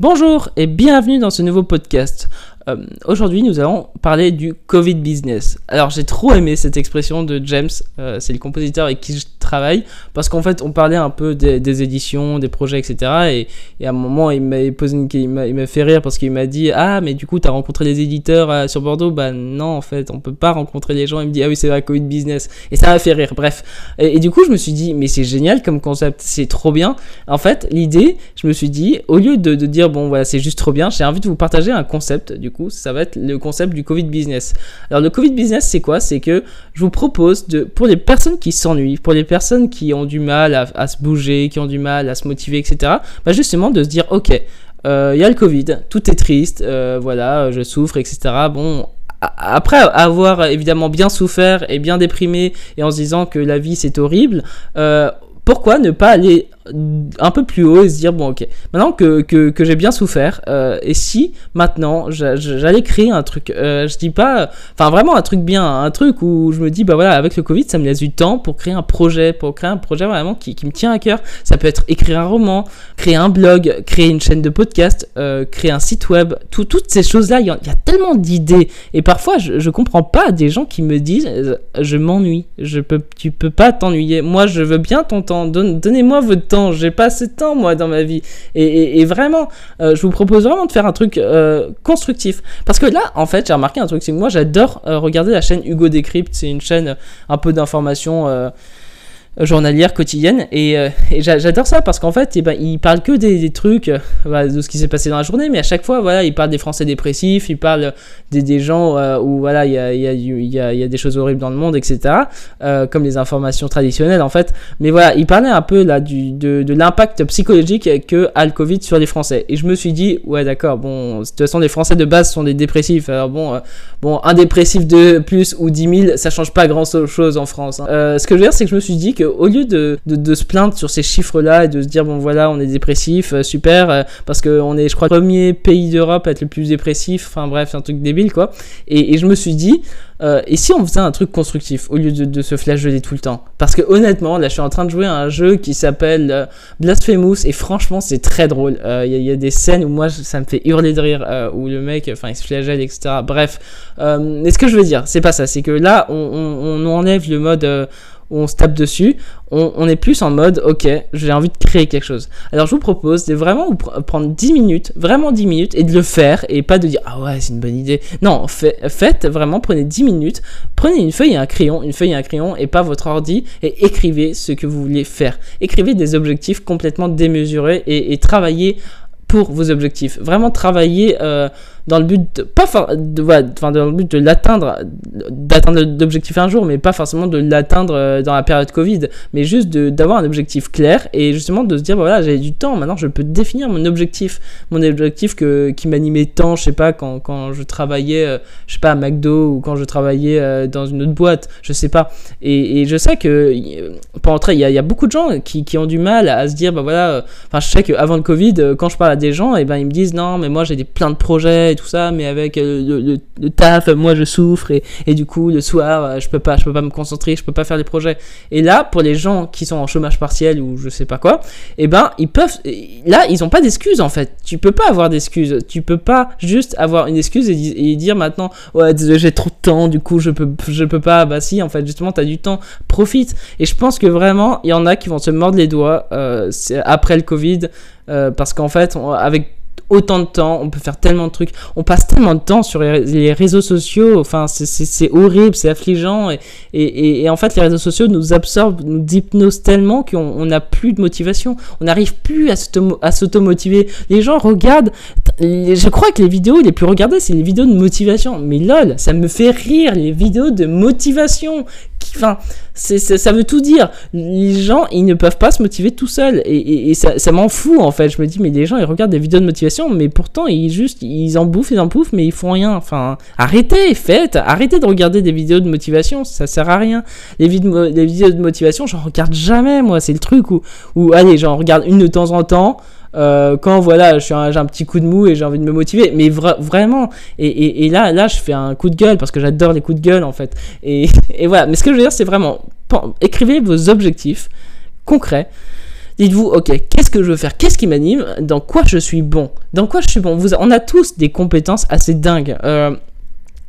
Bonjour et bienvenue dans ce nouveau podcast. Euh, aujourd'hui, nous allons parler du Covid business. Alors, j'ai trop aimé cette expression de James, euh, c'est le compositeur avec qui je travaille, parce qu'en fait, on parlait un peu des, éditions, des projets, etc. Et, à un moment, il m'a fait rire parce qu'il m'a dit Ah, mais du coup, tu as rencontré des éditeurs euh, sur Bordeaux? Bah, non, en fait, on peut pas rencontrer les gens. Il me dit Ah oui, c'est vrai, Covid business. Et ça m'a fait rire, bref. Et, du coup, je me suis dit Mais c'est génial comme concept, c'est trop bien. En fait, l'idée, je me suis dit, au lieu de, de dire Bon, voilà, c'est juste trop bien, j'ai envie de vous partager un concept, du coup, ça va être le concept du Covid business. Alors, le Covid business, c'est quoi? C'est que je vous propose de, pour les personnes qui s'ennuient, pour les personnes qui ont du mal à, se bouger, qui ont du mal à se motiver, etc., bah justement de se dire, ok, euh, il y a le Covid, tout est triste, euh, voilà, je souffre, etc. Bon, après avoir évidemment bien souffert et bien déprimé et en se disant que la vie c'est horrible, euh, pourquoi ne pas aller un peu plus haut et se dire bon ok. Maintenant que, que, que j'ai bien souffert euh, et si maintenant j'allais créer un truc euh, je dis pas enfin vraiment un truc bien un truc où je me dis bah voilà avec le covid ça me laisse du temps pour créer un projet pour créer un projet vraiment qui, qui me tient à cœur. Ça peut être écrire un roman créer un blog créer une chaîne de podcast euh, créer un site web tout, toutes ces choses là il y, a tellement d'idées. Et parfois je, je comprends pas des gens qui me disent je m'ennuie je peux tu peux pas t'ennuyer. Moi je veux bien ton temps. Donnez-moi votre temps j'ai pas assez de temps, moi, dans ma vie. Et, vraiment, euh, je vous propose vraiment de faire un truc euh, constructif. Parce que là, en fait, j'ai remarqué un truc, c'est que moi, j'adore euh, regarder la chaîne Hugo Décrypte. C'est une chaîne un peu d'information journalière quotidienne. Et, euh, j'adore ça parce qu'en fait eh ben, il parle que des, trucs euh, de ce qui s'est passé dans la journée. Mais à chaque fois voilà il parle des français dépressifs il parle des, gens euh, où voilà il y a, y, a, y, y a, des choses horribles dans le monde etc comme les informations traditionnelles en fait. Mais voilà il parlait un peu là du, de, de l'impact psychologique que a le Covid sur les Français. Et je me suis dit ouais d'accord bon de toute façon les Français de base sont des dépressifs. Alors bon bon un dépressif de plus ou 10 000 ça change pas grand chose en France hein. ce que je veux dire c'est que je me suis dit que au lieu de, se plaindre sur ces chiffres-là et de se dire bon voilà on est dépressif, euh, super, euh, parce qu'on est je crois le premier pays d'Europe à être le plus dépressif, enfin bref un truc débile quoi. Et, je me suis dit euh, et si on faisait un truc constructif au lieu de, se flageller tout le temps? Parce que honnêtement là je suis en train de jouer à un jeu qui s'appelle Blasphemous et franchement c'est très drôle. Il y, a des scènes où moi ça me fait hurler de rire où le mec enfin il se flagelle etc. Bref, mais ce que je veux dire c'est pas ça, c'est que là on enlève le mode on se tape dessus, on, est plus en mode ok, j'ai envie de créer quelque chose. Alors je vous propose de vraiment prendre 10 minutes, vraiment 10 minutes, et de le faire, et pas de dire ah ouais, c'est une bonne idée. Non, faites vraiment, prenez 10 minutes, prenez une feuille et un crayon, une feuille et un crayon, et pas votre ordi, et écrivez ce que vous voulez faire. Écrivez des objectifs complètement démesurés et, travaillez pour vos objectifs. Vraiment travailler euh, dans le but de, pas de, enfin, dans le but de l'atteindre, d'atteindre l'objectif un jour, mais pas forcément de l'atteindre euh, dans la période Covid, mais juste d'avoir un objectif clair et justement de se dire bah voilà j'ai du temps, maintenant je peux définir mon objectif, mon objectif que, qui m'animait tant, je sais pas quand, quand je travaillais, euh, je sais pas à McDo ou quand je travaillais dans une autre boîte, je sais pas. Et, et je sais que pour entrer, il y, a, beaucoup de gens qui, qui, ont du mal à se dire bah voilà, enfin je sais qu'avant le Covid, quand je parle à des gens, et eh ben ils me disent non, mais moi j'ai plein de projets tout ça, mais avec euh, le, taf, moi je souffre et, et, du coup le soir euh, je peux pas, je peux pas me concentrer, je peux pas faire des projets. Et là, pour les gens qui sont en chômage partiel ou je sais pas quoi, et eh ben ils peuvent, là ils ont pas d'excuses en fait. Tu peux pas avoir d'excuses, tu peux pas juste avoir une excuse et, dire maintenant ouais j'ai trop de temps, du coup je peux, je peux pas. Bah si en fait justement t'as du temps, profite. Et je pense que vraiment il y en a qui vont se mordre les doigts euh, après le Covid. Euh, parce qu'en fait, avec autant de temps, on peut faire tellement de trucs, on passe tellement de temps sur les réseaux sociaux, enfin c'est horrible, c'est affligeant, et, en fait les réseaux sociaux nous absorbent, nous hypnosent tellement qu'on n'a plus de motivation, on n'arrive plus à s'auto-motiver. Les gens regardent, je crois que les vidéos les plus regardées, c'est les vidéos de motivation, mais lol, ça me fait rire, les vidéos de motivation, Enfin, ça veut tout dire. Les gens, ils ne peuvent pas se motiver tout seuls. Et, ça, m'en fout, en fait. Je me dis, mais les gens, ils regardent des vidéos de motivation, mais pourtant, ils juste, ils en bouffent, ils en bouffent, mais ils font rien. Enfin, arrêtez, faites. Arrêtez de regarder des vidéos de motivation. Ça sert à rien. Les, les vidéos de motivation, j'en regarde jamais, moi. C'est le truc où, où allez, j'en regarde une de temps en temps. Euh, quand voilà, j'ai un, petit coup de mou et j'ai envie de me motiver. Mais vraiment, et, là, là, je fais un coup de gueule parce que j'adore les coups de gueule en fait. Et, voilà, mais ce que je veux dire, c'est vraiment, écrivez vos objectifs concrets Dites-vous, ok, qu'est-ce que je veux faire? Qu'est-ce qui m'anime? Dans quoi je suis bon? Dans quoi je suis bon? On a tous des compétences assez dingues. Euh,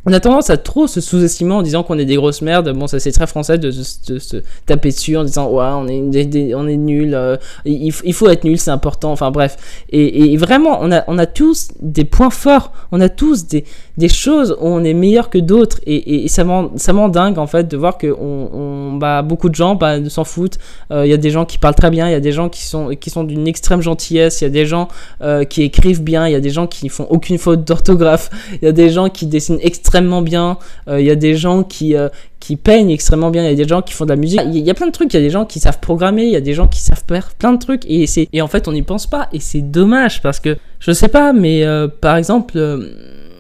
on a tendance à trop se sous-estimer en disant qu'on est des grosses merdes. Bon, ça c'est très français de, se taper dessus en disant ouais, on est, on est nul, euh, il, faut être nul, c'est important. Enfin bref. Et, vraiment, on a, on a tous des points forts, on a tous des, choses où on est meilleur que d'autres. Et, ça m'en dingue en fait de voir que on, bah, beaucoup de gens bah, s'en foutent. Euh, il y a des gens qui parlent très bien, il y a des gens qui sont, qui sont d'une extrême gentillesse, il y a des gens euh, qui écrivent bien, il y a des gens qui font aucune faute d'orthographe, il y a des gens qui dessinent extrêmement extrêmement bien. Euh, il y a des gens qui, euh, qui peignent extrêmement bien. Il y a des gens qui font de la musique. Il y, a plein de trucs. Il y a des gens qui savent programmer. Il y a des gens qui savent faire plein de trucs. Et, c'est, et en fait, on n'y pense pas. Et c'est dommage parce que, je sais pas, mais euh, par exemple,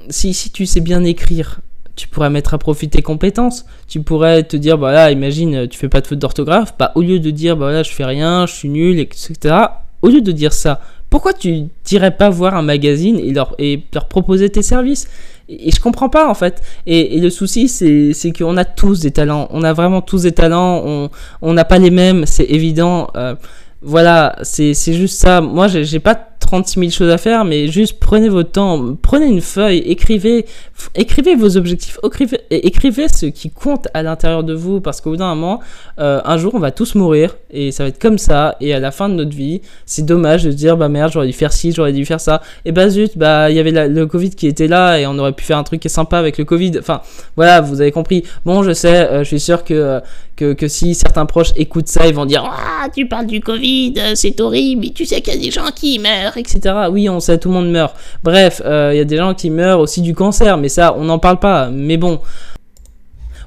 si, si tu sais bien écrire, tu pourrais mettre à profit tes compétences. Tu pourrais te dire, bah imagine, tu fais pas de faute d'orthographe. Bah, au lieu de dire, bah là, je fais rien, je suis nul, etc. Au lieu de dire ça, pourquoi tu n'irais pas voir un magazine et leur, et leur proposer tes services? Et, je comprends pas en fait. Et, le souci, c'est qu'on a tous des talents. On a vraiment tous des talents. On n'a pas les mêmes, c'est évident. Euh, voilà, c'est juste ça. Moi, j'ai pas 36 000 choses à faire, mais juste prenez votre temps, prenez une feuille, écrivez, écrivez vos objectifs, écrivez, ce qui compte à l'intérieur de vous, parce qu'au bout d'un moment, euh, un jour, on va tous mourir, et ça va être comme ça, et à la fin de notre vie, c'est dommage de dire, bah merde, j'aurais dû faire ci, j'aurais dû faire ça, et bah zut, bah il y avait le Covid qui était là, et on aurait pu faire un truc qui est sympa avec le Covid, enfin, voilà, vous avez compris. Bon, je sais, euh, je suis sûr que, que, que, si certains proches écoutent ça, ils vont dire, ah, tu parles du Covid, c'est horrible, tu sais qu'il y a des gens qui meurent, etc. Oui, on sait, tout le monde meurt. Bref, euh, il y a des gens qui meurent aussi du cancer, mais ça, on n'en parle pas. Mais bon.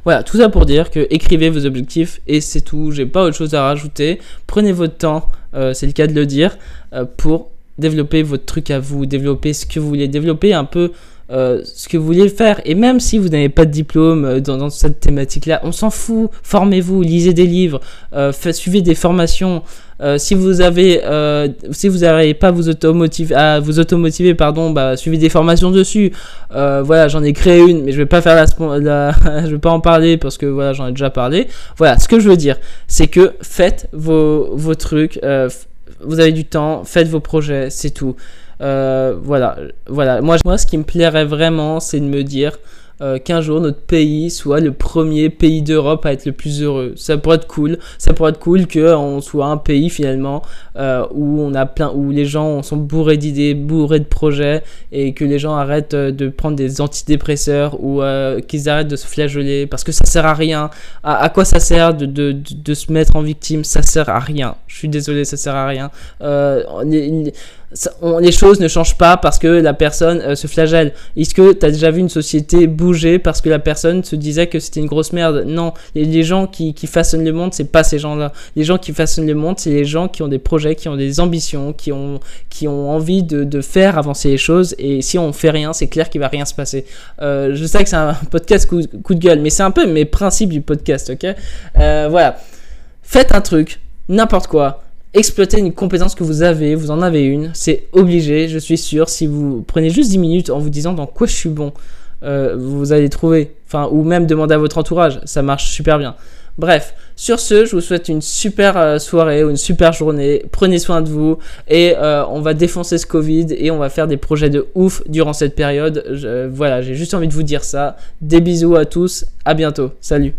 Voilà, tout ça pour dire que écrivez vos objectifs et c'est tout. J'ai pas autre chose à rajouter. Prenez votre temps, euh, c'est le cas de le dire, euh, pour développer votre truc à vous, développer ce que vous voulez, développer un peu euh, ce que vous voulez faire. Et même si vous n'avez pas de diplôme euh, dans, cette thématique-là, on s'en fout. Formez-vous, lisez des livres, euh, suivez des formations. si vous avez, si vous n'arrivez pas à vous automotiver, à vous automotiver, pardon, bah, suivez des formations dessus. voilà, j'en ai créé une, mais je vais pas faire la, je vais pas en parler parce que voilà, j'en ai déjà parlé. Voilà, ce que je veux dire, c'est que faites vos, vos trucs. Vous avez du temps, faites vos projets, c'est tout. Euh, voilà, voilà. Moi, moi, ce qui me plairait vraiment, c'est de me dire euh, qu'un jour notre pays soit le premier pays d'Europe à être le plus heureux. Ça pourrait être cool. Ça pourrait être cool qu'on soit un pays finalement euh, où on a plein, où les gens sont bourrés d'idées, bourrés de projets et que les gens arrêtent de prendre des antidépresseurs ou qu'ils arrêtent de se flageoler parce que ça sert à rien. À, quoi ça sert de, de, de, se mettre en victime? Ça sert à rien. Je suis désolé, ça sert à rien. Euh, choses ne changent pas parce que la personne euh, se flagelle. Est-ce que tu as déjà vu une société bouger parce que la personne se disait que c'était une grosse merde? Non, les, gens qui, qui, façonnent le monde, c'est pas ces gens-là. Les gens qui façonnent le monde, c'est les gens qui ont des projets, qui ont des ambitions, qui ont, qui ont envie de, de faire avancer les choses. Et si on fait rien, c'est clair qu'il va rien se passer. Euh, je sais que c'est un podcast coup, coup, de gueule, mais c'est un peu mes principes du podcast, ok? Euh, Voilà. Faites un truc, n'importe quoi exploiter une compétence que vous avez, vous en avez une, c'est obligé, je suis sûr, si vous prenez juste 10 minutes en vous disant dans quoi je suis bon, euh, vous allez trouver, enfin, ou même demander à votre entourage, ça marche super bien. Bref, sur ce, je vous souhaite une super euh, soirée ou une super journée. Prenez soin de vous et euh, on va défoncer ce Covid et on va faire des projets de ouf durant cette période. voilà, j'ai juste envie de vous dire ça. Des bisous à tous, à bientôt. Salut.